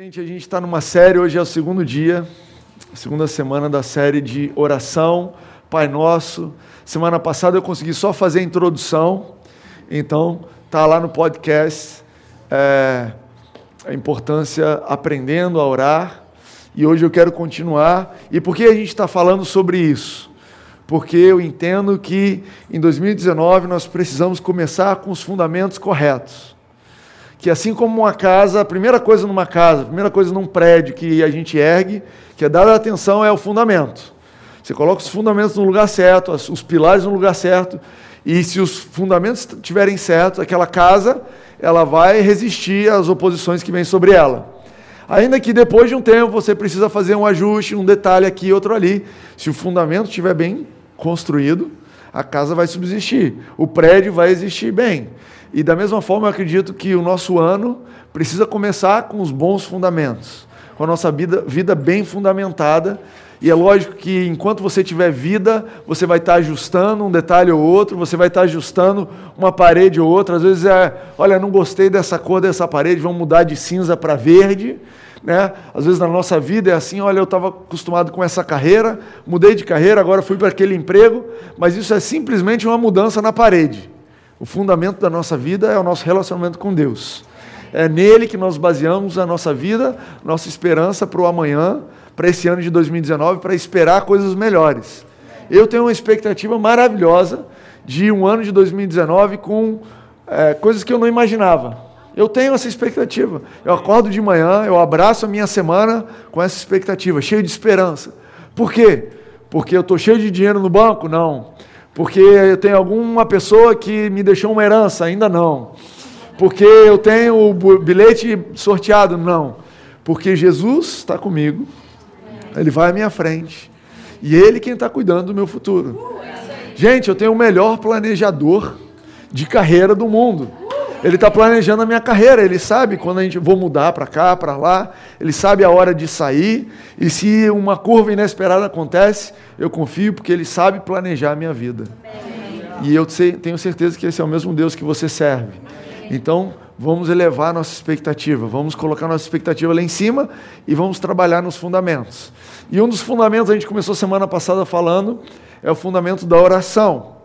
Gente, a gente está numa série, hoje é o segundo dia, segunda semana da série de oração, Pai Nosso. Semana passada eu consegui só fazer a introdução, então tá lá no podcast é, a importância aprendendo a orar. E hoje eu quero continuar. E por que a gente está falando sobre isso? Porque eu entendo que em 2019 nós precisamos começar com os fundamentos corretos que assim como uma casa, a primeira coisa numa casa, a primeira coisa num prédio que a gente ergue, que é dada atenção, é o fundamento. Você coloca os fundamentos no lugar certo, os pilares no lugar certo, e se os fundamentos estiverem certos, aquela casa ela vai resistir às oposições que vêm sobre ela. Ainda que depois de um tempo você precisa fazer um ajuste, um detalhe aqui, outro ali. Se o fundamento estiver bem construído, a casa vai subsistir, o prédio vai existir bem. E da mesma forma, eu acredito que o nosso ano precisa começar com os bons fundamentos, com a nossa vida, vida bem fundamentada. E é lógico que enquanto você tiver vida, você vai estar ajustando um detalhe ou outro, você vai estar ajustando uma parede ou outra. Às vezes é, olha, não gostei dessa cor dessa parede, vamos mudar de cinza para verde. Né? Às vezes na nossa vida é assim, olha, eu estava acostumado com essa carreira, mudei de carreira, agora fui para aquele emprego, mas isso é simplesmente uma mudança na parede. O fundamento da nossa vida é o nosso relacionamento com Deus. É nele que nós baseamos a nossa vida, nossa esperança para o amanhã, para esse ano de 2019, para esperar coisas melhores. Eu tenho uma expectativa maravilhosa de um ano de 2019 com é, coisas que eu não imaginava. Eu tenho essa expectativa. Eu acordo de manhã, eu abraço a minha semana com essa expectativa, cheio de esperança. Por quê? Porque eu estou cheio de dinheiro no banco? Não. Porque eu tenho alguma pessoa que me deixou uma herança? Ainda não. Porque eu tenho o bilhete sorteado? Não. Porque Jesus está comigo, Ele vai à minha frente. E Ele quem está cuidando do meu futuro. Gente, eu tenho o melhor planejador de carreira do mundo. Ele está planejando a minha carreira, ele sabe quando a gente vou mudar para cá, para lá, ele sabe a hora de sair, e se uma curva inesperada acontece, eu confio porque ele sabe planejar a minha vida. E eu tenho certeza que esse é o mesmo Deus que você serve. Então, vamos elevar nossa expectativa, vamos colocar nossa expectativa lá em cima e vamos trabalhar nos fundamentos. E um dos fundamentos, a gente começou semana passada falando, é o fundamento da oração.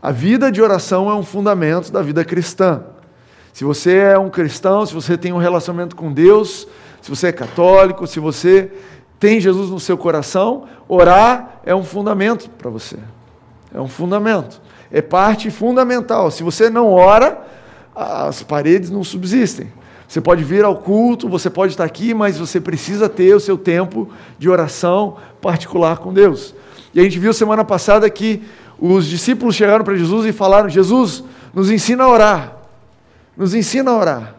A vida de oração é um fundamento da vida cristã. Se você é um cristão, se você tem um relacionamento com Deus, se você é católico, se você tem Jesus no seu coração, orar é um fundamento para você. É um fundamento. É parte fundamental. Se você não ora, as paredes não subsistem. Você pode vir ao culto, você pode estar aqui, mas você precisa ter o seu tempo de oração particular com Deus. E a gente viu semana passada que os discípulos chegaram para Jesus e falaram: Jesus, nos ensina a orar nos ensina a orar.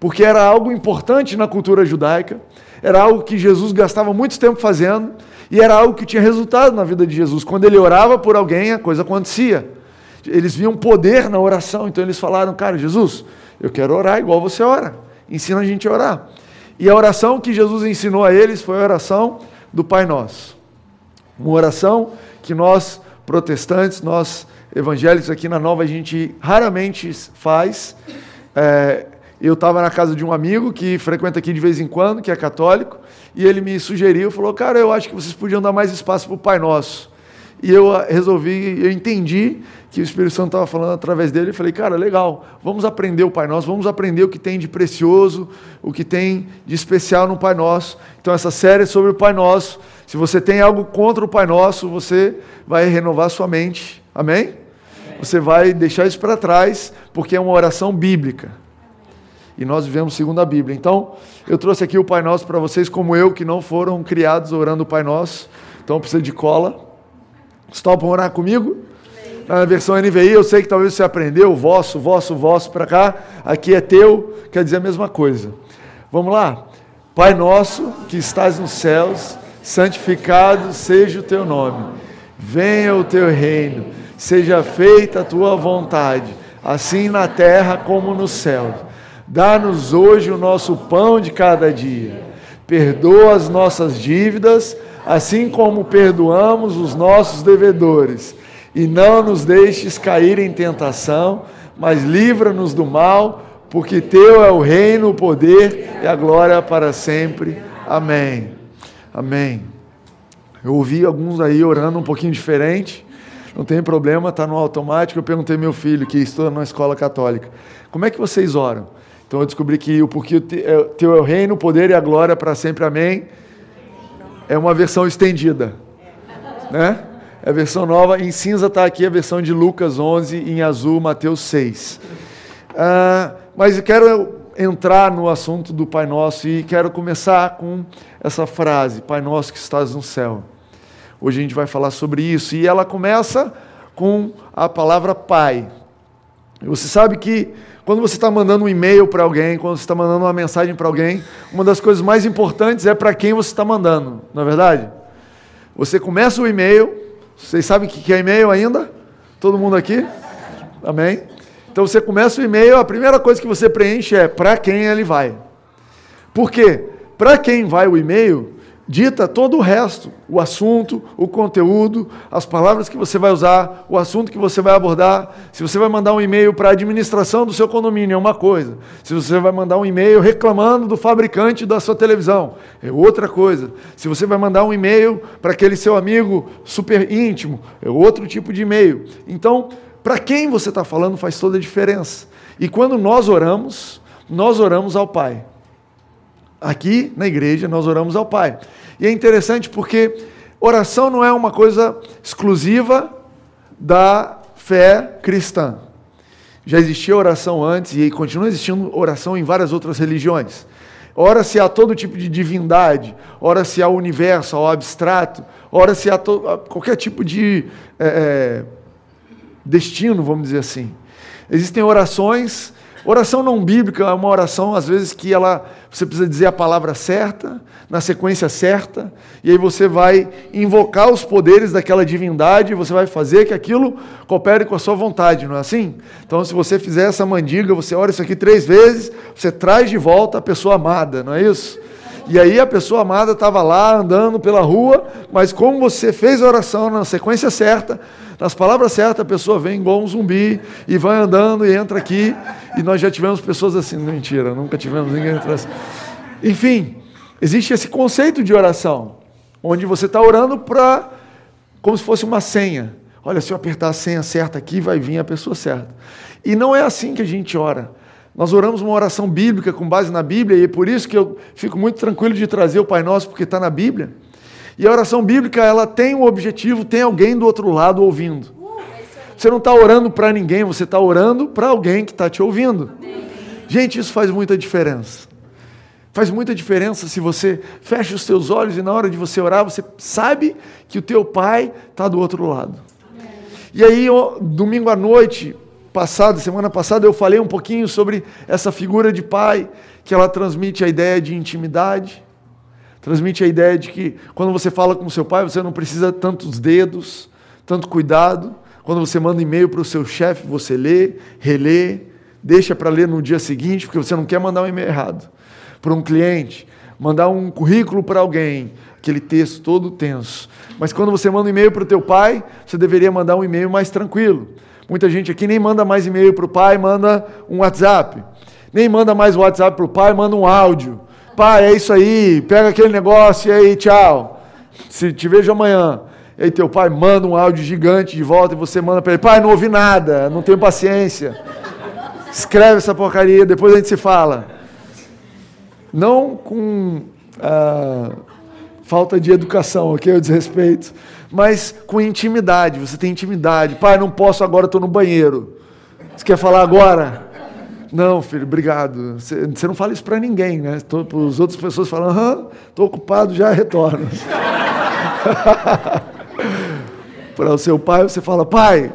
Porque era algo importante na cultura judaica, era algo que Jesus gastava muito tempo fazendo, e era algo que tinha resultado na vida de Jesus. Quando ele orava por alguém, a coisa acontecia. Eles viam poder na oração, então eles falaram: Cara, Jesus, eu quero orar igual você ora, ensina a gente a orar. E a oração que Jesus ensinou a eles foi a oração do Pai Nosso. Uma oração que nós, protestantes, nós evangélicos aqui na Nova a gente raramente faz. É, eu estava na casa de um amigo que frequenta aqui de vez em quando, que é católico, e ele me sugeriu, falou, cara, eu acho que vocês podiam dar mais espaço para o Pai Nosso. E eu ah, resolvi, eu entendi que o Espírito Santo estava falando através dele, e falei, cara, legal, vamos aprender o Pai Nosso, vamos aprender o que tem de precioso, o que tem de especial no Pai Nosso. Então, essa série é sobre o Pai Nosso. Se você tem algo contra o Pai Nosso, você vai renovar sua mente. Amém? Você vai deixar isso para trás, porque é uma oração bíblica. E nós vivemos segundo a Bíblia. Então, eu trouxe aqui o Pai Nosso para vocês, como eu, que não foram criados orando o Pai Nosso. Então, precisa de cola. Estão orar comigo? Na versão NVI, eu sei que talvez você aprendeu, vosso, vosso, vosso para cá. Aqui é teu, quer dizer a mesma coisa. Vamos lá? Pai nosso que estás nos céus, santificado seja o teu nome. Venha o teu reino seja feita a tua vontade, assim na terra como no céu. Dá-nos hoje o nosso pão de cada dia. Perdoa as nossas dívidas, assim como perdoamos os nossos devedores. E não nos deixes cair em tentação, mas livra-nos do mal, porque teu é o reino, o poder e a glória para sempre. Amém. Amém. Eu ouvi alguns aí orando um pouquinho diferente. Não tem problema, está no automático. Eu perguntei ao meu filho, que estuda na escola católica, como é que vocês oram? Então eu descobri que o porque é, teu é o reino, o poder e a glória para sempre. Amém. É uma versão estendida. Né? É a versão nova. Em cinza está aqui a versão de Lucas 11, em azul, Mateus 6. Ah, mas eu quero entrar no assunto do Pai Nosso e quero começar com essa frase: Pai Nosso que estás no céu. Hoje a gente vai falar sobre isso e ela começa com a palavra Pai. Você sabe que quando você está mandando um e-mail para alguém, quando você está mandando uma mensagem para alguém, uma das coisas mais importantes é para quem você está mandando, não é verdade? Você começa o e-mail, vocês sabem o que é e-mail ainda? Todo mundo aqui? Amém? Então você começa o e-mail, a primeira coisa que você preenche é para quem ele vai. Por quê? Para quem vai o e-mail, dita todo o resto, o assunto, o conteúdo, as palavras que você vai usar, o assunto que você vai abordar. Se você vai mandar um e-mail para a administração do seu condomínio, é uma coisa. Se você vai mandar um e-mail reclamando do fabricante da sua televisão, é outra coisa. Se você vai mandar um e-mail para aquele seu amigo super íntimo, é outro tipo de e-mail. Então, para quem você está falando faz toda a diferença. E quando nós oramos, nós oramos ao Pai. Aqui na igreja nós oramos ao Pai. E é interessante porque oração não é uma coisa exclusiva da fé cristã. Já existia oração antes e continua existindo oração em várias outras religiões. Ora-se a todo tipo de divindade, ora-se ao universo, ao abstrato, ora-se a, a, qualquer tipo de é, destino, vamos dizer assim. Existem orações, oração não bíblica é uma oração às vezes que ela você precisa dizer a palavra certa, na sequência certa, e aí você vai invocar os poderes daquela divindade, você vai fazer que aquilo coopere com a sua vontade, não é assim? Então, se você fizer essa mandiga, você ora isso aqui três vezes, você traz de volta a pessoa amada, não é isso? E aí a pessoa amada estava lá andando pela rua, mas como você fez a oração na sequência certa, nas palavras certas, a pessoa vem igual um zumbi e vai andando e entra aqui. E nós já tivemos pessoas assim, mentira, nunca tivemos ninguém entrar assim. Enfim, existe esse conceito de oração, onde você está orando para como se fosse uma senha. Olha, se eu apertar a senha certa aqui, vai vir a pessoa certa. E não é assim que a gente ora. Nós oramos uma oração bíblica com base na Bíblia, e é por isso que eu fico muito tranquilo de trazer o Pai Nosso, porque está na Bíblia. E a oração bíblica, ela tem um objetivo, tem alguém do outro lado ouvindo. Você não está orando para ninguém, você está orando para alguém que está te ouvindo. Gente, isso faz muita diferença. Faz muita diferença se você fecha os seus olhos e na hora de você orar, você sabe que o teu pai está do outro lado. E aí, domingo à noite, passado, semana passada, eu falei um pouquinho sobre essa figura de pai, que ela transmite a ideia de intimidade, transmite a ideia de que quando você fala com seu pai, você não precisa tantos dedos, tanto cuidado. Quando você manda e-mail para o seu chefe, você lê, relê, deixa para ler no dia seguinte, porque você não quer mandar um e-mail errado. Para um cliente, mandar um currículo para alguém, aquele texto todo tenso. Mas quando você manda um e-mail para o teu pai, você deveria mandar um e-mail mais tranquilo. Muita gente aqui nem manda mais e-mail para o pai, manda um WhatsApp. Nem manda mais WhatsApp para o pai, manda um áudio. Pai, é isso aí, pega aquele negócio e aí, tchau. Se te vejo amanhã. E aí teu pai manda um áudio gigante de volta e você manda para ele, pai, não ouvi nada, não tenho paciência. Escreve essa porcaria, depois a gente se fala. Não com ah, falta de educação, ok? O desrespeito mas com intimidade. Você tem intimidade. Pai, não posso agora, estou no banheiro. Você quer falar agora? Não, filho, obrigado. Você, não fala isso para ninguém, né? Para as outras pessoas falam, aham, estou ocupado, já retorno. para o seu pai, você fala, pai,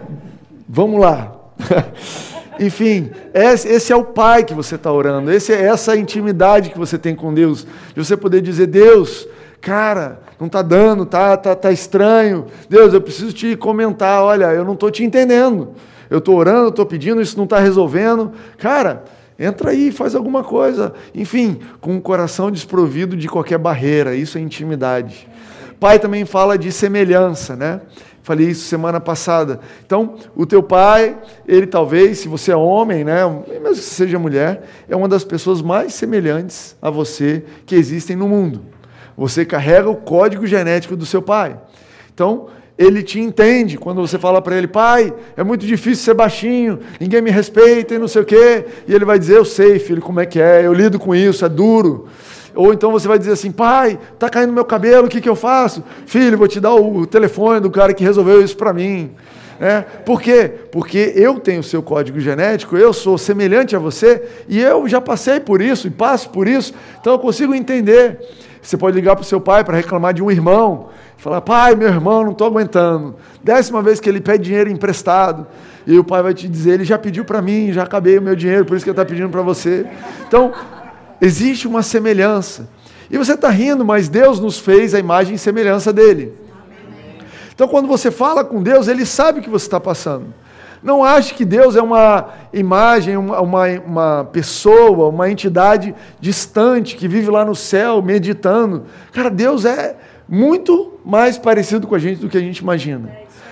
vamos lá. Enfim, esse é o pai que você está orando, esse é essa intimidade que você tem com Deus, de você poder dizer, Deus, cara, não está dando, tá, tá, tá estranho. Deus, eu preciso te comentar, olha, eu não estou te entendendo. Eu estou orando, estou pedindo, isso não está resolvendo. Cara, entra aí, faz alguma coisa. Enfim, com o coração desprovido de qualquer barreira, isso é intimidade. Pai também fala de semelhança, né? Falei isso semana passada. Então, o teu pai, ele talvez, se você é homem, né, mesmo que seja mulher, é uma das pessoas mais semelhantes a você que existem no mundo. Você carrega o código genético do seu pai. Então, ele te entende quando você fala para ele, pai, é muito difícil ser baixinho, ninguém me respeita e não sei o quê. E ele vai dizer, eu sei, filho, como é que é, eu lido com isso, é duro. Ou então você vai dizer assim, pai, tá caindo meu cabelo, o que, que eu faço? Filho, vou te dar o telefone do cara que resolveu isso para mim. É, por quê? Porque eu tenho o seu código genético, eu sou semelhante a você e eu já passei por isso e passo por isso, então eu consigo entender. Você pode ligar para o seu pai para reclamar de um irmão, falar: pai, meu irmão, não estou aguentando. Décima vez que ele pede dinheiro emprestado, e o pai vai te dizer: ele já pediu para mim, já acabei o meu dinheiro, por isso que ele está pedindo para você. Então, Existe uma semelhança. E você está rindo, mas Deus nos fez a imagem e semelhança dele. Então, quando você fala com Deus, ele sabe o que você está passando. Não ache que Deus é uma imagem, uma, uma, uma, pessoa, uma entidade distante que vive lá no céu meditando. Cara, Deus é muito mais parecido com a gente do que a gente imagina.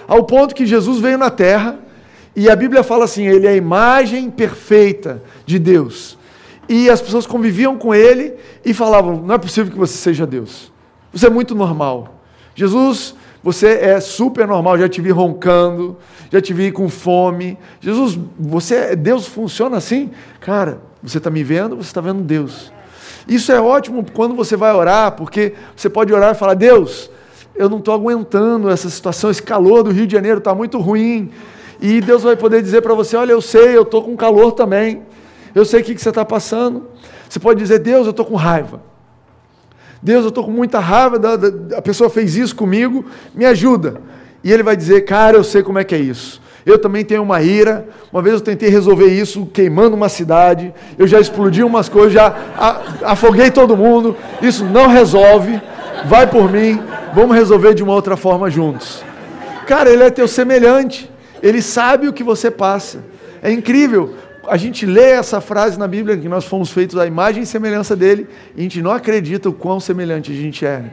Ao ponto que Jesus veio na terra e a Bíblia fala assim: ele é a imagem perfeita de Deus e as pessoas conviviam com ele e falavam: não é possível que você seja Deus. Você é muito normal. Jesus, você é super normal. Já te vi roncando, já te vi com fome. Jesus, você, é, Deus funciona assim? Cara, você está me vendo, você está vendo Deus. Isso é ótimo quando você vai orar, porque você pode orar e falar: Deus, eu não estou aguentando essa situação, esse calor do Rio de Janeiro está muito ruim. E Deus vai poder dizer para você: Olha, eu sei, eu estou com calor também. Eu sei o que, você está passando. Você pode dizer, Deus, eu estou com raiva. Deus, eu estou com muita raiva, a pessoa fez isso comigo, me ajuda. E ele vai dizer, cara, eu sei como é que é isso. Eu também tenho uma ira. Uma vez eu tentei resolver isso queimando uma cidade. Eu já explodi umas coisas, já afoguei todo mundo. Isso não resolve. Vai por mim. Vamos resolver de uma outra forma juntos. Cara, ele é teu semelhante. Ele sabe o que você passa. É incrível a gente lê essa frase na Bíblia que nós fomos feitos à imagem e semelhança dele e a gente não acredita o quão semelhante a gente é.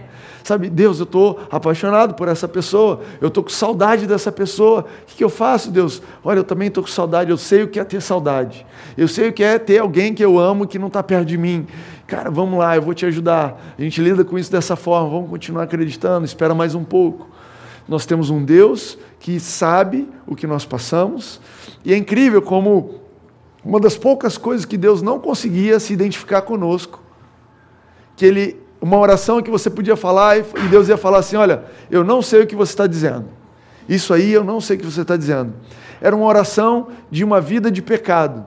Sabe, Deus, eu estou apaixonado por essa pessoa, eu estou com saudade dessa pessoa. O que, que eu faço, Deus? Olha, eu também estou com saudade, eu sei o que é ter saudade. Eu sei o que é ter alguém que eu amo que não está perto de mim. Cara, vamos lá, eu vou te ajudar. A gente lida com isso dessa forma, vamos continuar acreditando, espera mais um pouco. Nós temos um Deus que sabe o que nós passamos, e é incrível como uma das poucas coisas que Deus não conseguia se identificar conosco, que ele, uma oração que você podia falar e Deus ia falar assim: Olha, eu não sei o que você está dizendo. Isso aí eu não sei o que você está dizendo. Era uma oração de uma vida de pecado.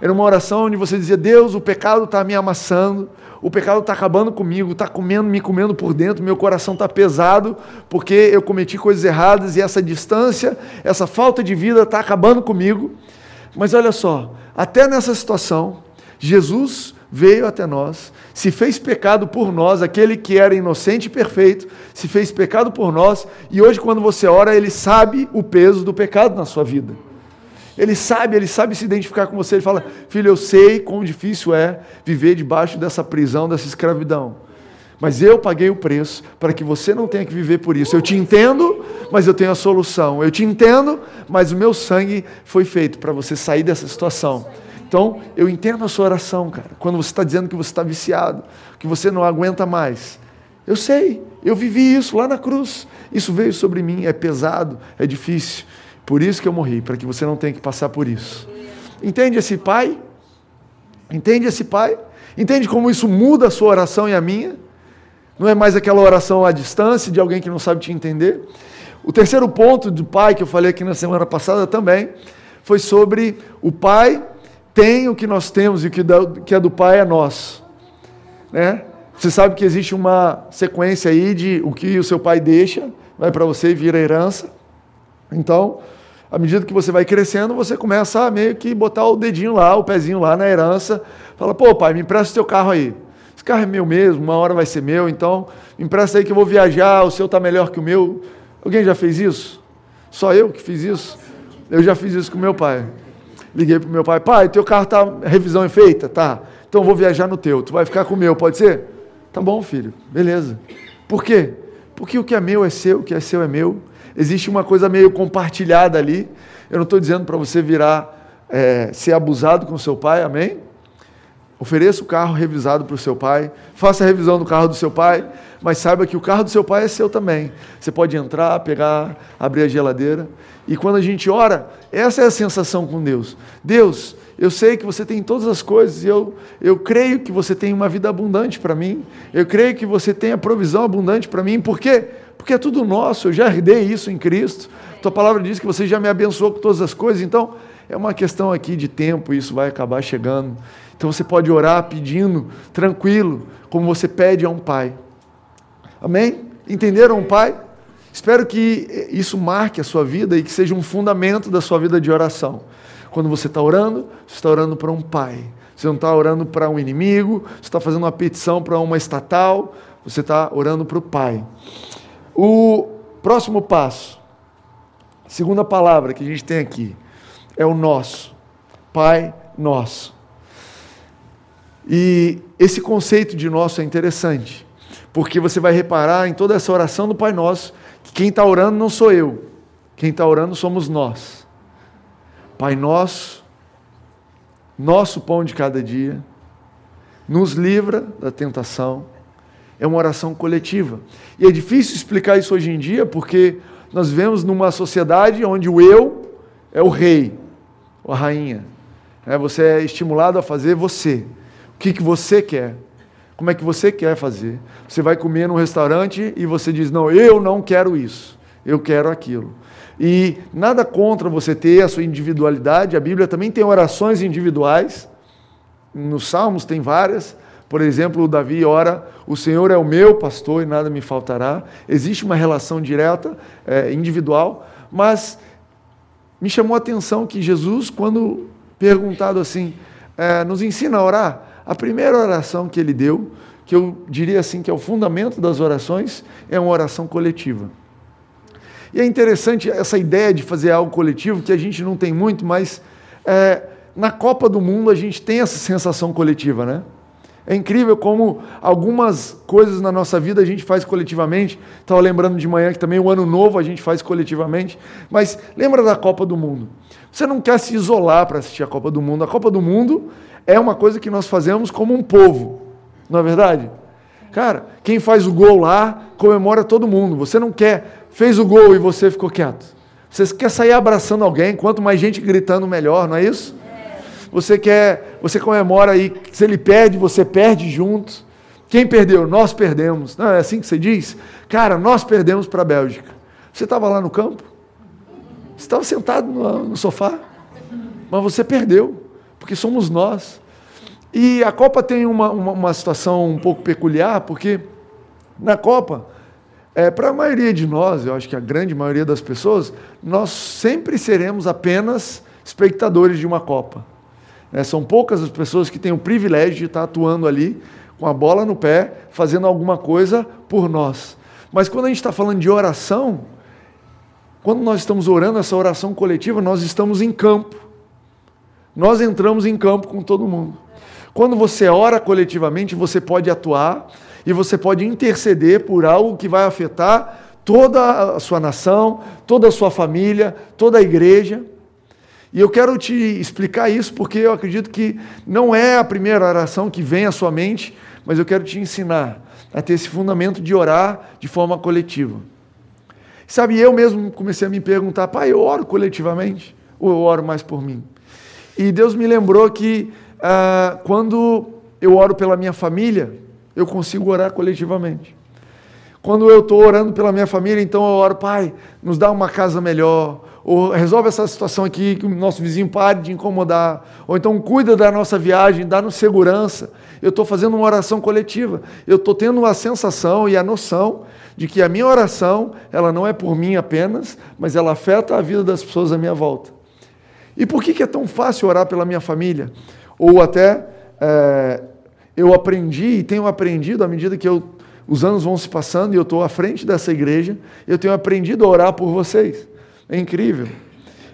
Era uma oração onde você dizia: Deus, o pecado está me amassando, o pecado está acabando comigo, está comendo, me comendo por dentro, meu coração está pesado porque eu cometi coisas erradas e essa distância, essa falta de vida está acabando comigo. Mas olha só, até nessa situação, Jesus veio até nós, se fez pecado por nós, aquele que era inocente e perfeito, se fez pecado por nós, e hoje, quando você ora, ele sabe o peso do pecado na sua vida. Ele sabe, ele sabe se identificar com você. Ele fala: Filho, eu sei quão difícil é viver debaixo dessa prisão, dessa escravidão. Mas eu paguei o preço para que você não tenha que viver por isso. Eu te entendo, mas eu tenho a solução. Eu te entendo, mas o meu sangue foi feito para você sair dessa situação. Então, eu entendo a sua oração, cara. Quando você está dizendo que você está viciado, que você não aguenta mais. Eu sei, eu vivi isso lá na cruz. Isso veio sobre mim, é pesado, é difícil. Por isso que eu morri, para que você não tenha que passar por isso. Entende esse pai? Entende esse pai? Entende como isso muda a sua oração e a minha? Não é mais aquela oração à distância de alguém que não sabe te entender. O terceiro ponto do pai, que eu falei aqui na semana passada também, foi sobre o pai tem o que nós temos e o que é do pai é nosso. Né? Você sabe que existe uma sequência aí de o que o seu pai deixa, vai para você e vira herança. Então, à medida que você vai crescendo, você começa a meio que botar o dedinho lá, o pezinho lá na herança. Fala, pô, pai, me empresta o teu carro aí carro é meu mesmo, uma hora vai ser meu, então empresta aí que eu vou viajar, o seu está melhor que o meu. Alguém já fez isso? Só eu que fiz isso? Eu já fiz isso com meu pai. Liguei para o meu pai, pai, teu carro está revisão é feita? Tá. Então eu vou viajar no teu, tu vai ficar com o meu, pode ser? Tá bom, filho, beleza. Por quê? Porque o que é meu é seu, o que é seu é meu. existe uma coisa meio compartilhada ali. Eu não estou dizendo para você virar, é, ser abusado com seu pai, amém? Ofereça o carro revisado para o seu pai, faça a revisão do carro do seu pai, mas saiba que o carro do seu pai é seu também. Você pode entrar, pegar, abrir a geladeira. E quando a gente ora, essa é a sensação com Deus. Deus, eu sei que você tem todas as coisas e eu, eu creio que você tem uma vida abundante para mim. Eu creio que você tem a provisão abundante para mim. Por quê? Porque é tudo nosso, eu já herdei isso em Cristo. Tua palavra diz que você já me abençoou com todas as coisas. Então, é uma questão aqui de tempo, isso vai acabar chegando. Então você pode orar pedindo, tranquilo, como você pede a um pai. Amém? Entenderam, pai? Espero que isso marque a sua vida e que seja um fundamento da sua vida de oração. Quando você está orando, você está orando para um pai. Você não está orando para um inimigo, você está fazendo uma petição para uma estatal, você está orando para o pai. O próximo passo, segunda palavra que a gente tem aqui, é o nosso. Pai nosso. E esse conceito de nosso é interessante, porque você vai reparar em toda essa oração do Pai Nosso que quem está orando não sou eu, quem está orando somos nós. Pai nosso, nosso pão de cada dia, nos livra da tentação. É uma oração coletiva. E é difícil explicar isso hoje em dia porque nós vivemos numa sociedade onde o eu é o rei, a rainha. É, você é estimulado a fazer você. O que, que você quer? Como é que você quer fazer? Você vai comer num restaurante e você diz: Não, eu não quero isso, eu quero aquilo. E nada contra você ter a sua individualidade, a Bíblia também tem orações individuais, nos Salmos tem várias. Por exemplo, o Davi ora: O Senhor é o meu pastor e nada me faltará. Existe uma relação direta, é, individual, mas me chamou a atenção que Jesus, quando perguntado assim, é, nos ensina a orar, a primeira oração que ele deu, que eu diria assim que é o fundamento das orações, é uma oração coletiva. E é interessante essa ideia de fazer algo coletivo, que a gente não tem muito, mas é, na Copa do Mundo a gente tem essa sensação coletiva, né? É incrível como algumas coisas na nossa vida a gente faz coletivamente. Estava lembrando de manhã que também o ano novo a gente faz coletivamente. Mas lembra da Copa do Mundo? Você não quer se isolar para assistir a Copa do Mundo. A Copa do Mundo é uma coisa que nós fazemos como um povo, não é verdade? Cara, quem faz o gol lá comemora todo mundo. Você não quer fez o gol e você ficou quieto. Você quer sair abraçando alguém, quanto mais gente gritando, melhor, não é isso? Você quer, você comemora aí, se ele perde, você perde junto. Quem perdeu? Nós perdemos. Não é assim que você diz? Cara, nós perdemos para a Bélgica. Você estava lá no campo? Você estava sentado no, no sofá? Mas você perdeu, porque somos nós. E a Copa tem uma, uma, uma situação um pouco peculiar, porque na Copa é, Para a maioria de nós, eu acho que a grande maioria das pessoas, nós sempre seremos apenas espectadores de uma Copa. É, são poucas as pessoas que têm o privilégio de estar atuando ali com a bola no pé, fazendo alguma coisa por nós. Mas quando a gente está falando de oração, quando nós estamos orando essa oração coletiva, nós estamos em campo. Nós entramos em campo com todo mundo. Quando você ora coletivamente, você pode atuar e você pode interceder por algo que vai afetar toda a sua nação, toda a sua família, toda a igreja. E eu quero te explicar isso porque eu acredito que não é a primeira oração que vem à sua mente, mas eu quero te ensinar a ter esse fundamento de orar de forma coletiva. Sabe, eu mesmo comecei a me perguntar, pai, eu oro coletivamente ou eu oro mais por mim? E Deus me lembrou que ah, quando eu oro pela minha família, eu consigo orar coletivamente. Quando eu estou orando pela minha família, então eu oro, Pai, nos dá uma casa melhor, ou resolve essa situação aqui, que o nosso vizinho pare de incomodar, ou então cuida da nossa viagem, dá-nos segurança. Eu estou fazendo uma oração coletiva. Eu estou tendo a sensação e a noção de que a minha oração, ela não é por mim apenas, mas ela afeta a vida das pessoas à minha volta. E por que, que é tão fácil orar pela minha família? Ou até é, eu aprendi e tenho aprendido à medida que eu, os anos vão se passando e eu estou à frente dessa igreja, eu tenho aprendido a orar por vocês. É incrível.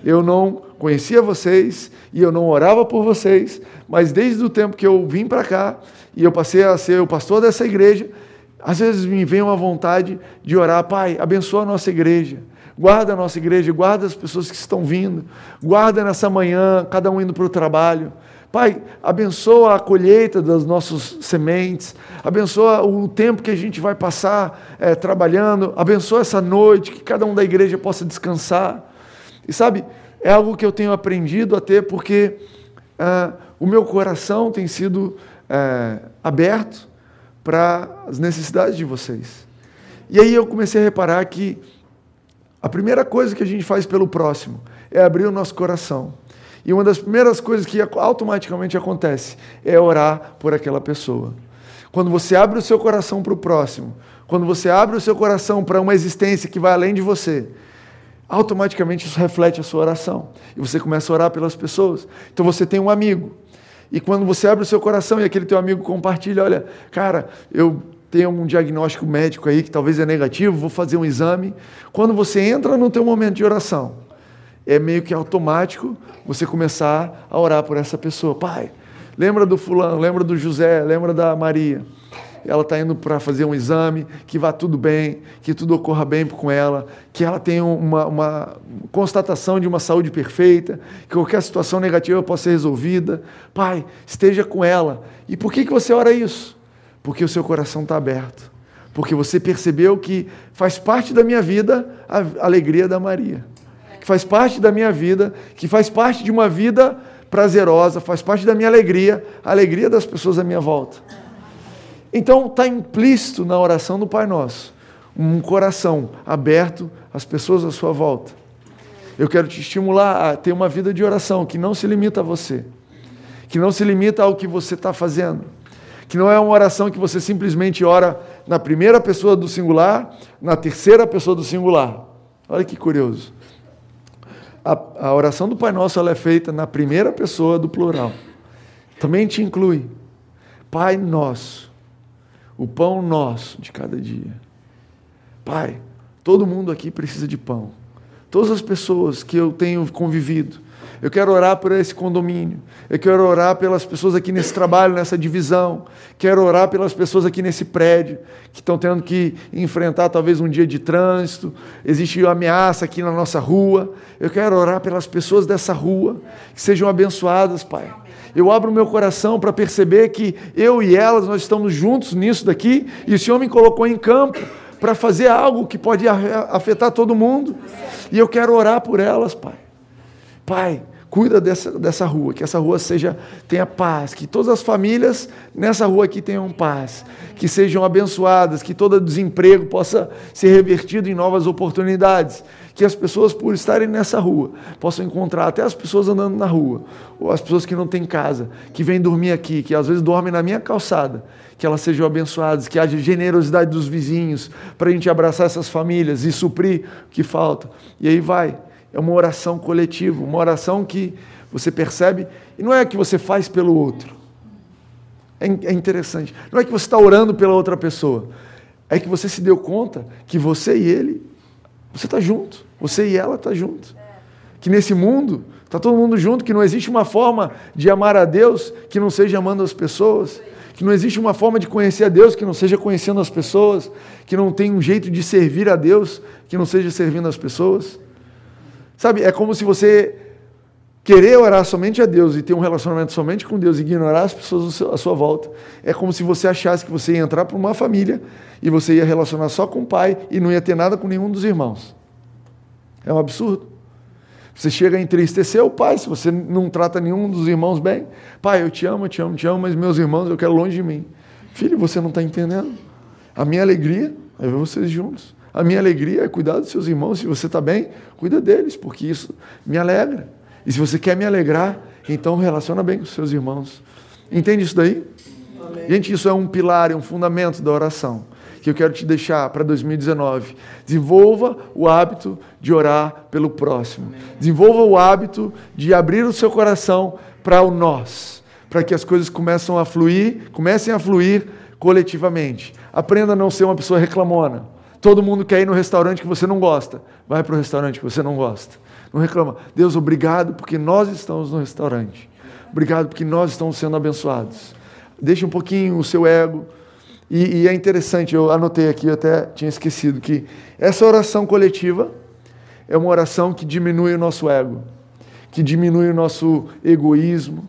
Eu não conhecia vocês e eu não orava por vocês, mas desde o tempo que eu vim para cá e eu passei a ser o pastor dessa igreja, às vezes me vem uma vontade de orar, Pai, abençoa a nossa igreja, Guarda a nossa igreja, guarda as pessoas que estão vindo, guarda nessa manhã, cada um indo para o trabalho. Pai, abençoa a colheita das nossas sementes, abençoa o tempo que a gente vai passar é, trabalhando, abençoa essa noite, que cada um da igreja possa descansar. E sabe, é algo que eu tenho aprendido a ter porque ah, o meu coração tem sido é, aberto para as necessidades de vocês. E aí eu comecei a reparar que a primeira coisa que a gente faz pelo próximo é abrir o nosso coração. E uma das primeiras coisas que automaticamente acontece é orar por aquela pessoa. Quando você abre o seu coração para o próximo, quando você abre o seu coração para uma existência que vai além de você, automaticamente isso reflete a sua oração. E você começa a orar pelas pessoas. Então você tem um amigo. E quando você abre o seu coração e aquele teu amigo compartilha, olha, cara, eu tenho um diagnóstico médico aí que talvez é negativo, vou fazer um exame. Quando você entra no teu momento de oração, é meio que automático você começar a orar por essa pessoa. Pai, lembra do fulano, lembra do José, lembra da Maria. Ela está indo para fazer um exame, que vá tudo bem, que tudo ocorra bem com ela, que ela tenha uma, uma constatação de uma saúde perfeita, que qualquer situação negativa possa ser resolvida. Pai, esteja com ela. E por que, que você ora isso? Porque o seu coração está aberto. Porque você percebeu que faz parte da minha vida a alegria da Maria que faz parte da minha vida, que faz parte de uma vida prazerosa, faz parte da minha alegria, a alegria das pessoas à minha volta. Então está implícito na oração do Pai Nosso um coração aberto às pessoas à sua volta. Eu quero te estimular a ter uma vida de oração que não se limita a você, que não se limita ao que você está fazendo, que não é uma oração que você simplesmente ora na primeira pessoa do singular, na terceira pessoa do singular. Olha que curioso a, a oração do Pai Nosso é feita na primeira pessoa do plural. Também te inclui. Pai Nosso, o pão nosso de cada dia. Pai, todo mundo aqui precisa de pão. Todas as pessoas que eu tenho convivido, eu quero orar por esse condomínio. Eu quero orar pelas pessoas aqui nesse trabalho, nessa divisão. Quero orar pelas pessoas aqui nesse prédio que estão tendo que enfrentar talvez um dia de trânsito. Existe ameaça aqui na nossa rua. Eu quero orar pelas pessoas dessa rua que sejam abençoadas, Pai. Eu abro meu coração para perceber que eu e elas nós estamos juntos nisso daqui e o Senhor me colocou em campo para fazer algo que pode afetar todo mundo. E eu quero orar por elas, Pai. Pai, cuida dessa, dessa rua, que essa rua seja tenha paz, que todas as famílias nessa rua aqui tenham paz, que sejam abençoadas, que todo desemprego possa ser revertido em novas oportunidades, que as pessoas por estarem nessa rua possam encontrar até as pessoas andando na rua, ou as pessoas que não têm casa, que vêm dormir aqui, que às vezes dormem na minha calçada, que elas sejam abençoadas, que haja generosidade dos vizinhos para a gente abraçar essas famílias e suprir o que falta. E aí vai é uma oração coletiva, uma oração que você percebe, e não é que você faz pelo outro. É, é interessante. Não é que você está orando pela outra pessoa. É que você se deu conta que você e ele, você está junto. Você e ela está junto. Que nesse mundo está todo mundo junto, que não existe uma forma de amar a Deus que não seja amando as pessoas, que não existe uma forma de conhecer a Deus que não seja conhecendo as pessoas, que não tem um jeito de servir a Deus que não seja servindo as pessoas. Sabe, é como se você querer orar somente a Deus e ter um relacionamento somente com Deus e ignorar as pessoas à sua volta. É como se você achasse que você ia entrar para uma família e você ia relacionar só com o pai e não ia ter nada com nenhum dos irmãos. É um absurdo. Você chega a entristecer o pai se você não trata nenhum dos irmãos bem. Pai, eu te amo, eu te amo, eu te amo, mas meus irmãos eu quero longe de mim. Filho, você não está entendendo. A minha alegria é ver vocês juntos. A minha alegria é cuidar dos seus irmãos. Se você está bem, cuida deles, porque isso me alegra. E se você quer me alegrar, então relaciona bem com os seus irmãos. Entende isso daí? Amém. Gente, isso é um pilar, é um fundamento da oração que eu quero te deixar para 2019. Desenvolva o hábito de orar pelo próximo. Desenvolva o hábito de abrir o seu coração para o nós, para que as coisas comecem a fluir, comecem a fluir coletivamente. Aprenda a não ser uma pessoa reclamona. Todo mundo quer ir no restaurante que você não gosta. Vai para o restaurante que você não gosta. Não reclama. Deus, obrigado porque nós estamos no restaurante. Obrigado porque nós estamos sendo abençoados. Deixe um pouquinho o seu ego. E, e é interessante, eu anotei aqui, eu até tinha esquecido, que essa oração coletiva, é uma oração que diminui o nosso ego, que diminui o nosso egoísmo,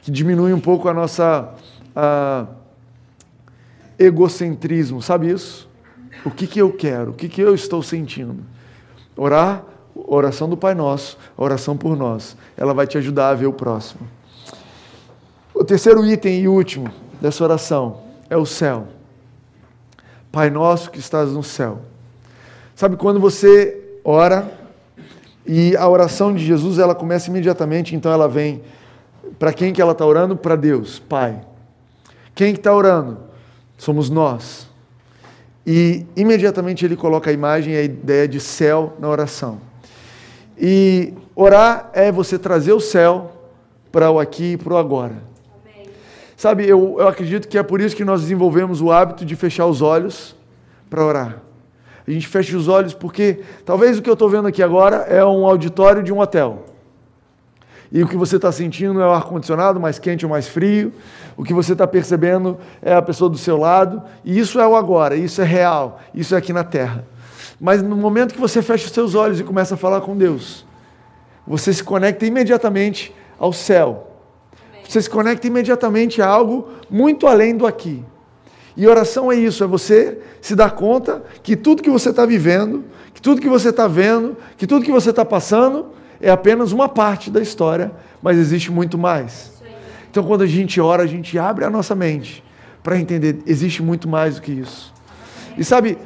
que diminui um pouco a nossa a, egocentrismo, sabe isso? O que, que eu quero? O que, que eu estou sentindo? Orar, oração do Pai Nosso, oração por nós, ela vai te ajudar a ver o próximo. O terceiro item e último dessa oração é o céu. Pai Nosso que estás no céu. Sabe quando você ora e a oração de Jesus ela começa imediatamente, então ela vem para quem que ela está orando? Para Deus, Pai. Quem que está orando? Somos nós. E imediatamente ele coloca a imagem e a ideia de céu na oração. E orar é você trazer o céu para o aqui e para o agora. Amém. Sabe, eu, eu acredito que é por isso que nós desenvolvemos o hábito de fechar os olhos para orar. A gente fecha os olhos porque talvez o que eu estou vendo aqui agora é um auditório de um hotel. E o que você está sentindo é o ar-condicionado mais quente ou mais frio. O que você está percebendo é a pessoa do seu lado. E isso é o agora, isso é real, isso é aqui na terra. Mas no momento que você fecha os seus olhos e começa a falar com Deus, você se conecta imediatamente ao céu. Você se conecta imediatamente a algo muito além do aqui. E oração é isso, é você se dar conta que tudo que você está vivendo, que tudo que você está vendo, que tudo que você está passando, é apenas uma parte da história, mas existe muito mais. Então, quando a gente ora, a gente abre a nossa mente para entender, existe muito mais do que isso. E sabe,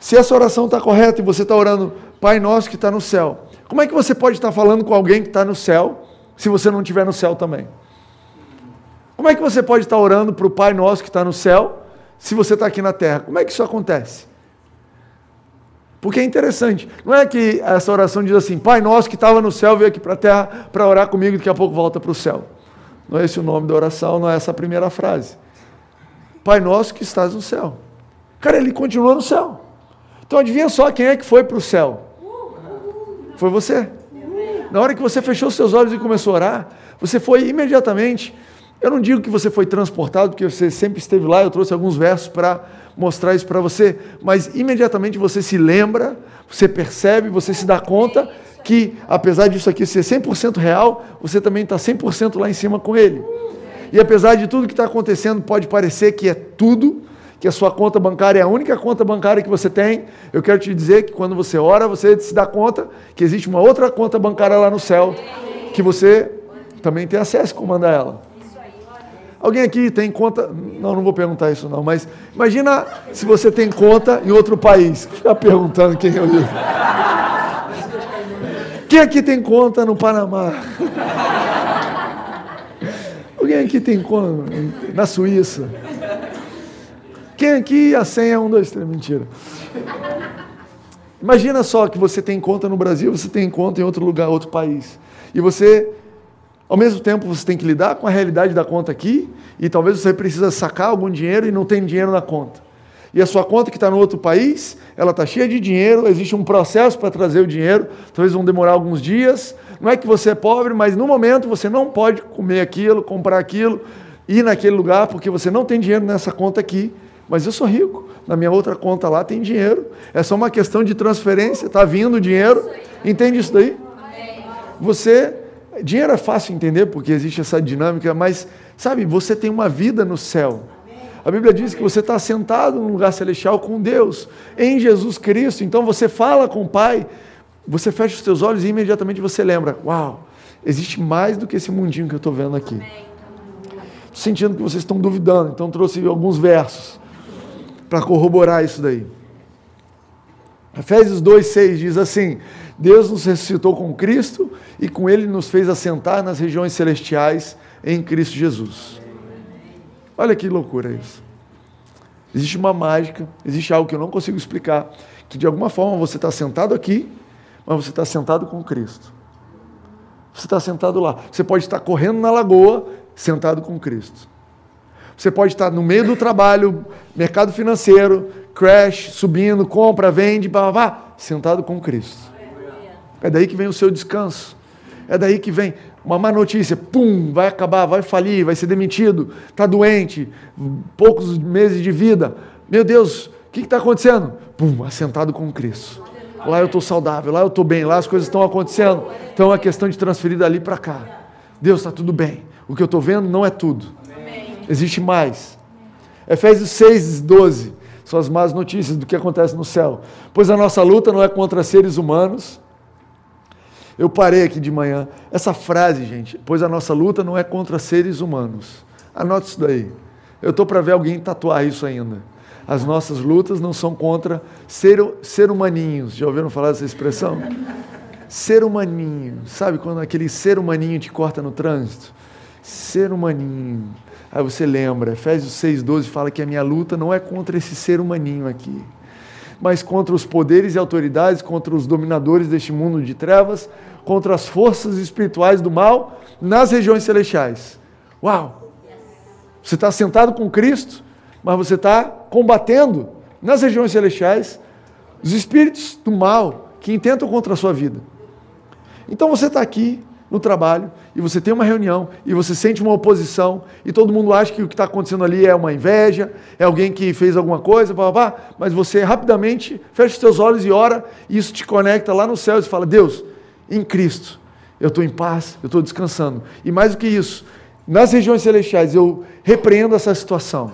se essa oração está correta e você está orando, Pai nosso que está no céu, como é que você pode estar tá falando com alguém que está no céu, se você não estiver no céu também? Como é que você pode estar tá orando para o Pai nosso que está no céu, se você está aqui na terra? Como é que isso acontece? Porque é interessante. Não é que essa oração diz assim, Pai nosso que estava no céu veio aqui para a terra para orar comigo e daqui a pouco volta para o céu. Não é esse o nome da oração, não é essa a primeira frase. Pai nosso que estás no céu. Cara, ele continua no céu. Então adivinha só quem é que foi para o céu? Foi você. Na hora que você fechou seus olhos e começou a orar, você foi imediatamente. Eu não digo que você foi transportado, porque você sempre esteve lá, eu trouxe alguns versos para mostrar isso para você, mas imediatamente você se lembra, você percebe, você se dá conta que, apesar disso aqui ser 100% real, você também está 100% lá em cima com ele. E apesar de tudo que está acontecendo, pode parecer que é tudo, que a sua conta bancária é a única conta bancária que você tem. Eu quero te dizer que quando você ora, você se dá conta que existe uma outra conta bancária lá no céu, que você também tem acesso a comandar ela. Alguém aqui tem conta? Não, não vou perguntar isso não, mas imagina se você tem conta em outro país. Ficar perguntando quem é o Quem aqui tem conta no Panamá? Alguém aqui tem conta na Suíça? Quem aqui a senha é um, dois, três? Mentira. Imagina só que você tem conta no Brasil, você tem conta em outro lugar, outro país. E você ao mesmo tempo, você tem que lidar com a realidade da conta aqui, e talvez você precisa sacar algum dinheiro e não tem dinheiro na conta. E a sua conta que está no outro país, ela está cheia de dinheiro, existe um processo para trazer o dinheiro, talvez vão demorar alguns dias. Não é que você é pobre, mas no momento você não pode comer aquilo, comprar aquilo, ir naquele lugar, porque você não tem dinheiro nessa conta aqui. Mas eu sou rico, na minha outra conta lá tem dinheiro. É só uma questão de transferência, está vindo o dinheiro. Entende isso daí? Você Dinheiro é fácil entender porque existe essa dinâmica, mas sabe, você tem uma vida no céu. A Bíblia diz que você está sentado num lugar celestial com Deus, em Jesus Cristo. Então você fala com o Pai, você fecha os seus olhos e imediatamente você lembra: Uau, existe mais do que esse mundinho que eu estou vendo aqui. Sentindo que vocês estão duvidando, então trouxe alguns versos para corroborar isso daí. Efésios 2,6 diz assim: Deus nos ressuscitou com Cristo e com Ele nos fez assentar nas regiões celestiais em Cristo Jesus. Olha que loucura isso. Existe uma mágica, existe algo que eu não consigo explicar, que de alguma forma você está sentado aqui, mas você está sentado com Cristo. Você está sentado lá. Você pode estar correndo na lagoa, sentado com Cristo. Você pode estar no meio do trabalho, mercado financeiro, crash, subindo, compra, vende, blá, blá, blá, sentado com Cristo. É daí que vem o seu descanso. É daí que vem uma má notícia, pum, vai acabar, vai falir, vai ser demitido, está doente, poucos meses de vida. Meu Deus, o que está acontecendo? Pum, assentado com Cristo. Lá eu estou saudável, lá eu estou bem, lá as coisas estão acontecendo. Então é questão de transferir dali para cá. Deus está tudo bem. O que eu estou vendo não é tudo. Existe mais. Efésios 6, 12. São as más notícias do que acontece no céu. Pois a nossa luta não é contra seres humanos. Eu parei aqui de manhã. Essa frase, gente, pois a nossa luta não é contra seres humanos. Anote isso daí. Eu estou para ver alguém tatuar isso ainda. As nossas lutas não são contra ser, ser humaninhos. Já ouviram falar dessa expressão? Ser humaninho. Sabe quando aquele ser humaninho te corta no trânsito? Ser humaninho. Aí você lembra, Efésios 6,12 fala que a minha luta não é contra esse ser humaninho aqui, mas contra os poderes e autoridades, contra os dominadores deste mundo de trevas, contra as forças espirituais do mal nas regiões celestiais. Uau! Você está sentado com Cristo, mas você está combatendo nas regiões celestiais os espíritos do mal que intentam contra a sua vida. Então você está aqui no trabalho e você tem uma reunião e você sente uma oposição e todo mundo acha que o que está acontecendo ali é uma inveja, é alguém que fez alguma coisa, blá, blá, blá, mas você rapidamente fecha os seus olhos e ora e isso te conecta lá no céu e fala: Deus, em Cristo, eu estou em paz, eu estou descansando. E mais do que isso, nas regiões celestiais eu repreendo essa situação.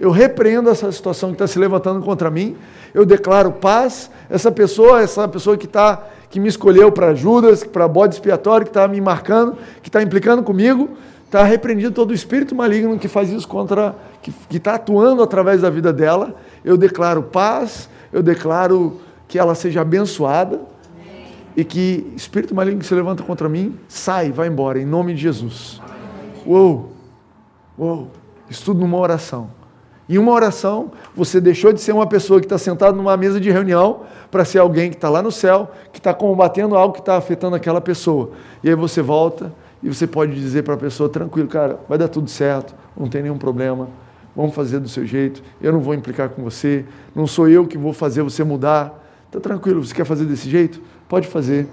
Eu repreendo essa situação que está se levantando contra mim. Eu declaro paz. Essa pessoa, essa pessoa que está que me escolheu para Judas, para bode expiatório, que está me marcando, que está implicando comigo, está repreendido todo o espírito maligno que faz isso contra, que está atuando através da vida dela. Eu declaro paz, eu declaro que ela seja abençoada e que espírito maligno que se levanta contra mim, sai, vai embora, em nome de Jesus. Uou, uou, isso tudo numa oração. Em uma oração, você deixou de ser uma pessoa que está sentada numa mesa de reunião para ser alguém que está lá no céu, que está combatendo algo que está afetando aquela pessoa. E aí você volta e você pode dizer para a pessoa, tranquilo, cara, vai dar tudo certo, não tem nenhum problema, vamos fazer do seu jeito, eu não vou implicar com você, não sou eu que vou fazer você mudar. Está tranquilo, você quer fazer desse jeito? Pode fazer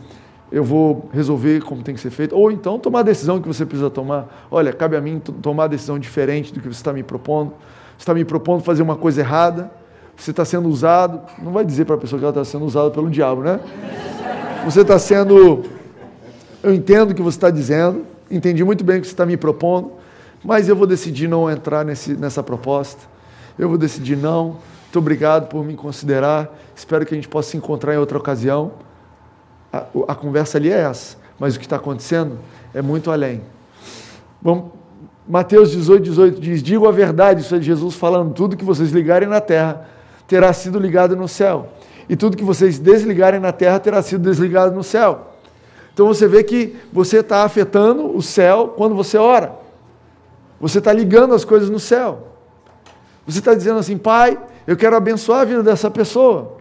eu vou resolver como tem que ser feito, ou então tomar a decisão que você precisa tomar. Olha, cabe a mim tomar a decisão diferente do que você está me propondo está me propondo fazer uma coisa errada, você está sendo usado, não vai dizer para a pessoa que ela está sendo usada pelo diabo, né? Você está sendo, eu entendo o que você está dizendo, entendi muito bem o que você está me propondo, mas eu vou decidir não entrar nesse, nessa proposta, eu vou decidir não, muito obrigado por me considerar, espero que a gente possa se encontrar em outra ocasião. A, a conversa ali é essa, mas o que está acontecendo é muito além. Vamos Mateus 18, 18 diz: Digo a verdade, isso é Jesus falando, tudo que vocês ligarem na terra terá sido ligado no céu, e tudo que vocês desligarem na terra terá sido desligado no céu. Então você vê que você está afetando o céu quando você ora, você está ligando as coisas no céu. Você está dizendo assim, Pai, eu quero abençoar a vida dessa pessoa.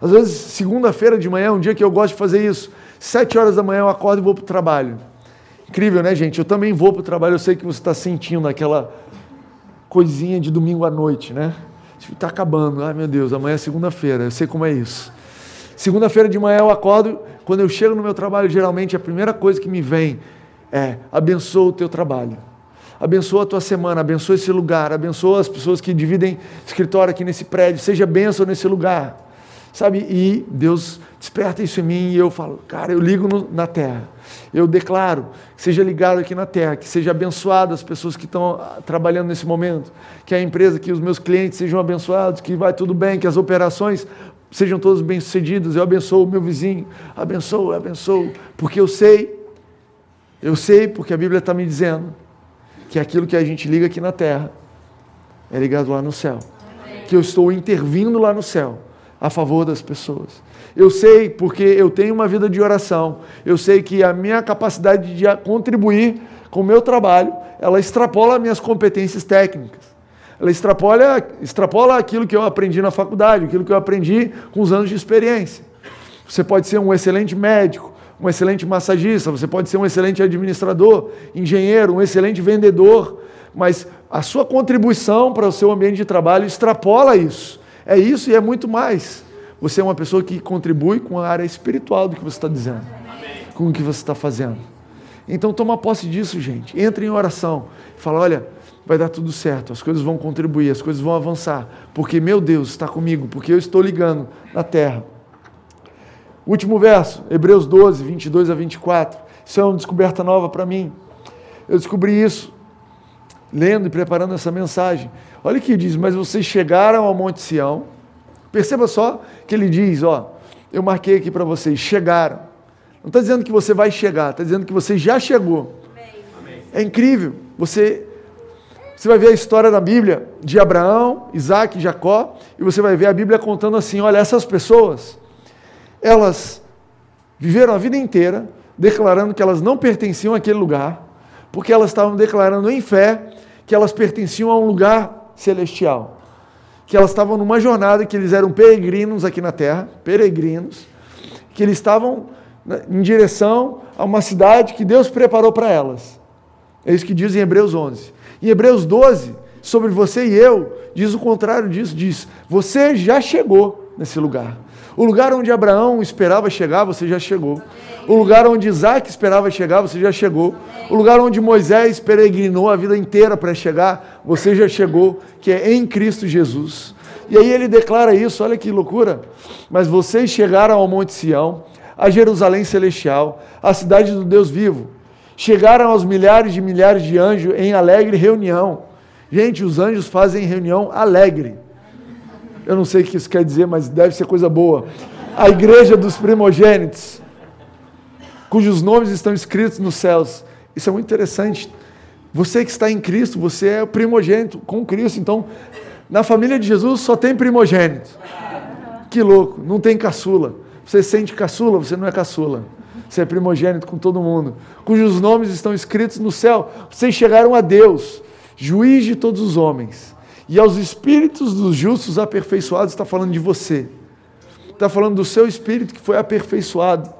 Às vezes, segunda-feira de manhã, um dia que eu gosto de fazer isso, sete horas da manhã eu acordo e vou para o trabalho. Incrível, né, gente? Eu também vou para o trabalho, eu sei que você está sentindo aquela coisinha de domingo à noite, né? Está acabando. Ai, meu Deus, amanhã é segunda-feira, eu sei como é isso. Segunda-feira de manhã eu acordo, quando eu chego no meu trabalho, geralmente a primeira coisa que me vem é: abençoa o teu trabalho. Abençoa a tua semana, abençoa esse lugar, abençoa as pessoas que dividem escritório aqui nesse prédio, seja bênção nesse lugar. Sabe? E Deus desperta isso em mim e eu falo, cara, eu ligo no, na terra. Eu declaro que seja ligado aqui na terra, que seja abençoado as pessoas que estão ah, trabalhando nesse momento, que a empresa, que os meus clientes sejam abençoados, que vai tudo bem, que as operações sejam todas bem-sucedidas. Eu abençoo o meu vizinho, abençoo, abençoo, porque eu sei, eu sei, porque a Bíblia está me dizendo que aquilo que a gente liga aqui na terra é ligado lá no céu. Que eu estou intervindo lá no céu a favor das pessoas. Eu sei porque eu tenho uma vida de oração. Eu sei que a minha capacidade de contribuir com o meu trabalho, ela extrapola minhas competências técnicas. Ela extrapola, extrapola aquilo que eu aprendi na faculdade, aquilo que eu aprendi com os anos de experiência. Você pode ser um excelente médico, um excelente massagista, você pode ser um excelente administrador, engenheiro, um excelente vendedor, mas a sua contribuição para o seu ambiente de trabalho extrapola isso. É isso e é muito mais. Você é uma pessoa que contribui com a área espiritual do que você está dizendo, Amém. com o que você está fazendo. Então toma posse disso, gente. Entre em oração. Fala, olha, vai dar tudo certo, as coisas vão contribuir, as coisas vão avançar, porque meu Deus está comigo, porque eu estou ligando na terra. Último verso, Hebreus 12, 22 a 24. Isso é uma descoberta nova para mim. Eu descobri isso lendo e preparando essa mensagem. Olha o que diz: Mas vocês chegaram ao Monte Sião. Perceba só que ele diz: Ó, eu marquei aqui para vocês, chegaram. Não está dizendo que você vai chegar, está dizendo que você já chegou. Amém. É incrível. Você, você vai ver a história da Bíblia de Abraão, Isaac, Jacó, e você vai ver a Bíblia contando assim: olha, essas pessoas, elas viveram a vida inteira declarando que elas não pertenciam àquele lugar, porque elas estavam declarando em fé que elas pertenciam a um lugar celestial. Que elas estavam numa jornada, que eles eram peregrinos aqui na terra, peregrinos, que eles estavam em direção a uma cidade que Deus preparou para elas. É isso que diz em Hebreus 11. Em Hebreus 12, sobre você e eu, diz o contrário disso, diz: você já chegou nesse lugar. O lugar onde Abraão esperava chegar, você já chegou. O lugar onde Isaac esperava chegar, você já chegou. O lugar onde Moisés peregrinou a vida inteira para chegar, você já chegou, que é em Cristo Jesus. E aí ele declara isso, olha que loucura. Mas vocês chegaram ao Monte Sião, a Jerusalém celestial, a cidade do Deus vivo. Chegaram aos milhares de milhares de anjos em alegre reunião. Gente, os anjos fazem reunião alegre. Eu não sei o que isso quer dizer, mas deve ser coisa boa. A igreja dos primogênitos, cujos nomes estão escritos nos céus. Isso é muito interessante. Você que está em Cristo, você é primogênito com Cristo. Então, na família de Jesus só tem primogênito. Que louco, não tem caçula. Você sente caçula, você não é caçula. Você é primogênito com todo mundo, cujos nomes estão escritos no céu. Vocês chegaram a Deus, juiz de todos os homens. E aos espíritos dos justos aperfeiçoados, está falando de você. Está falando do seu espírito que foi aperfeiçoado.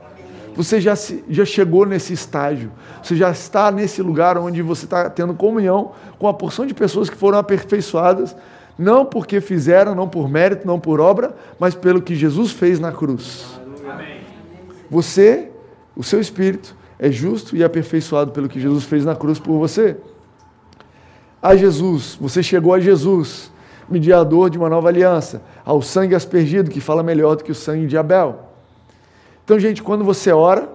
Você já, se, já chegou nesse estágio. Você já está nesse lugar onde você está tendo comunhão com a porção de pessoas que foram aperfeiçoadas, não porque fizeram, não por mérito, não por obra, mas pelo que Jesus fez na cruz. Você, o seu espírito, é justo e aperfeiçoado pelo que Jesus fez na cruz por você a Jesus, você chegou a Jesus, mediador de uma nova aliança, ao sangue aspergido, que fala melhor do que o sangue de Abel. Então, gente, quando você ora,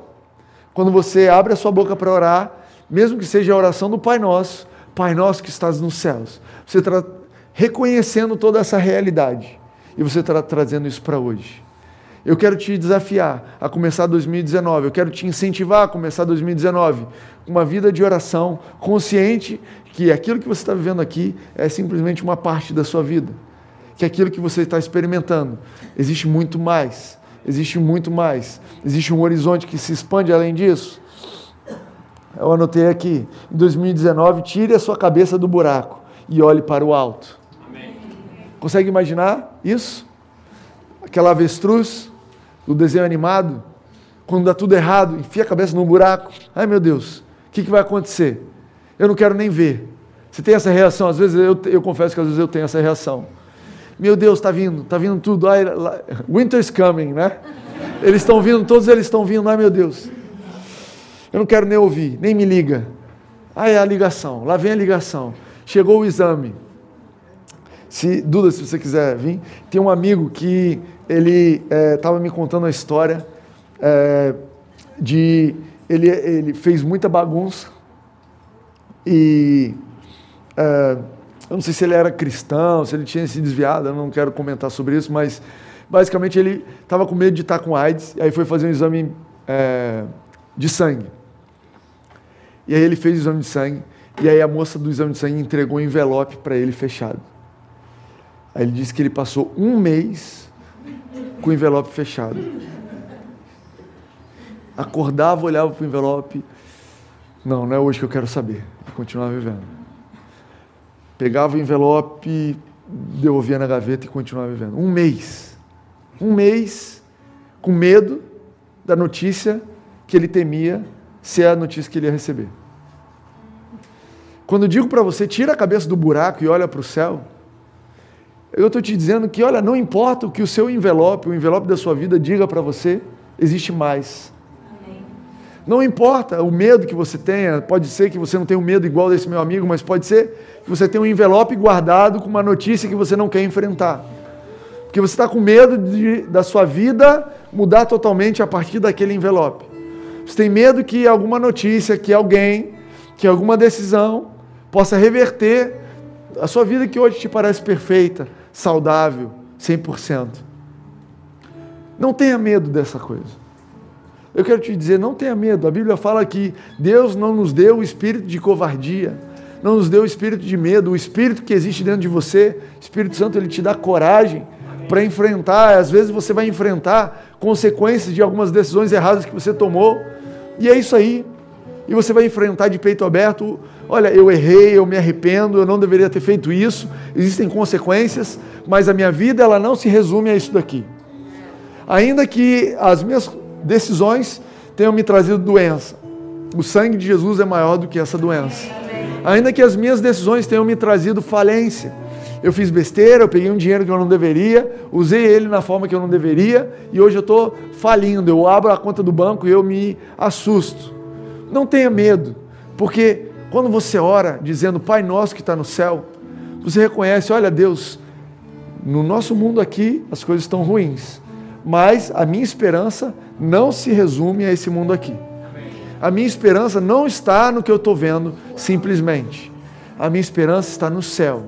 quando você abre a sua boca para orar, mesmo que seja a oração do Pai Nosso, Pai Nosso que estás nos céus, você está reconhecendo toda essa realidade e você está trazendo isso para hoje. Eu quero te desafiar a começar 2019, eu quero te incentivar a começar 2019 com uma vida de oração consciente que aquilo que você está vivendo aqui é simplesmente uma parte da sua vida, que aquilo que você está experimentando existe muito mais, existe muito mais, existe um horizonte que se expande além disso. Eu anotei aqui, em 2019, tire a sua cabeça do buraco e olhe para o alto. Amém. Consegue imaginar isso? Aquela avestruz do desenho animado, quando dá tudo errado, enfia a cabeça num buraco. Ai meu Deus, o que, que vai acontecer? Eu não quero nem ver. Você tem essa reação? Às vezes eu, eu confesso que às vezes eu tenho essa reação. Meu Deus, está vindo, está vindo tudo. Ai, winter's coming, né? Eles estão vindo, todos eles estão vindo. Ai, meu Deus. Eu não quero nem ouvir, nem me liga. Ai, a ligação, lá vem a ligação. Chegou o exame. Se, Duda, se você quiser vir, tem um amigo que ele estava é, me contando a história é, de ele, ele fez muita bagunça e é, eu não sei se ele era cristão, se ele tinha se desviado, eu não quero comentar sobre isso, mas basicamente ele estava com medo de estar com AIDS, e aí foi fazer um exame de sangue. E aí ele fez o exame de sangue, e aí a moça do exame de sangue entregou um envelope para ele fechado. Aí ele disse que ele passou um mês com o envelope fechado. Acordava, olhava para o envelope. Não, não é hoje que eu quero saber continuar vivendo. Pegava o envelope, devolvia na gaveta e continuava vivendo. Um mês. Um mês com medo da notícia que ele temia ser a notícia que ele ia receber. Quando digo para você, tira a cabeça do buraco e olha para o céu, eu estou te dizendo que, olha, não importa o que o seu envelope, o envelope da sua vida diga para você, existe mais. Não importa o medo que você tenha, pode ser que você não tenha um medo igual desse meu amigo, mas pode ser que você tenha um envelope guardado com uma notícia que você não quer enfrentar. Porque você está com medo de, da sua vida mudar totalmente a partir daquele envelope. Você tem medo que alguma notícia, que alguém, que alguma decisão possa reverter a sua vida que hoje te parece perfeita, saudável, 100%. Não tenha medo dessa coisa. Eu quero te dizer, não tenha medo. A Bíblia fala que Deus não nos deu o espírito de covardia, não nos deu o espírito de medo, o espírito que existe dentro de você, o Espírito Santo, ele te dá coragem para enfrentar. Às vezes você vai enfrentar consequências de algumas decisões erradas que você tomou, e é isso aí. E você vai enfrentar de peito aberto. Olha, eu errei, eu me arrependo, eu não deveria ter feito isso. Existem consequências, mas a minha vida ela não se resume a isso daqui. Ainda que as minhas decisões tenham me trazido doença. O sangue de Jesus é maior do que essa doença. Ainda que as minhas decisões tenham me trazido falência. Eu fiz besteira, eu peguei um dinheiro que eu não deveria, usei ele na forma que eu não deveria e hoje eu estou falindo. Eu abro a conta do banco e eu me assusto. Não tenha medo, porque quando você ora dizendo Pai Nosso que está no céu, você reconhece: olha, Deus, no nosso mundo aqui as coisas estão ruins, mas a minha esperança não se resume a esse mundo aqui. A minha esperança não está no que eu estou vendo, simplesmente. A minha esperança está no céu.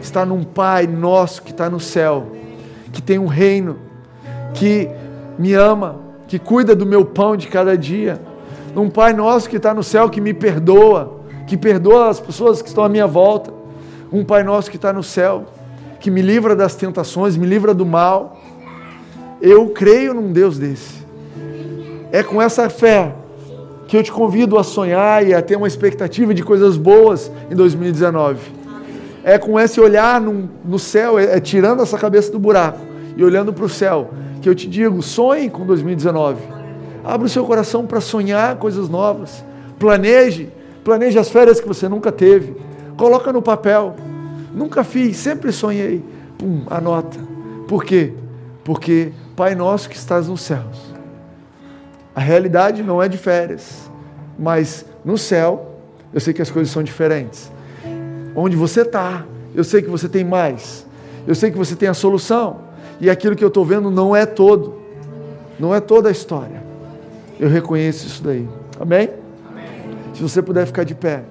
Está num Pai nosso que está no céu, que tem um reino, que me ama, que cuida do meu pão de cada dia. Num Pai nosso que está no céu, que me perdoa, que perdoa as pessoas que estão à minha volta. Um Pai nosso que está no céu, que me livra das tentações, me livra do mal. Eu creio num Deus desse. É com essa fé que eu te convido a sonhar e a ter uma expectativa de coisas boas em 2019. É com esse olhar no, no céu, é, é tirando essa cabeça do buraco e olhando para o céu, que eu te digo: sonhe com 2019. Abra o seu coração para sonhar coisas novas. Planeje, planeje as férias que você nunca teve. Coloca no papel. Nunca fiz, sempre sonhei. Pum, anota. Por quê? Porque Pai nosso que estás nos céus a realidade não é de férias, mas no céu eu sei que as coisas são diferentes. Onde você está, eu sei que você tem mais. Eu sei que você tem a solução. E aquilo que eu estou vendo não é todo, não é toda a história. Eu reconheço isso daí. Amém? Amém? Se você puder ficar de pé.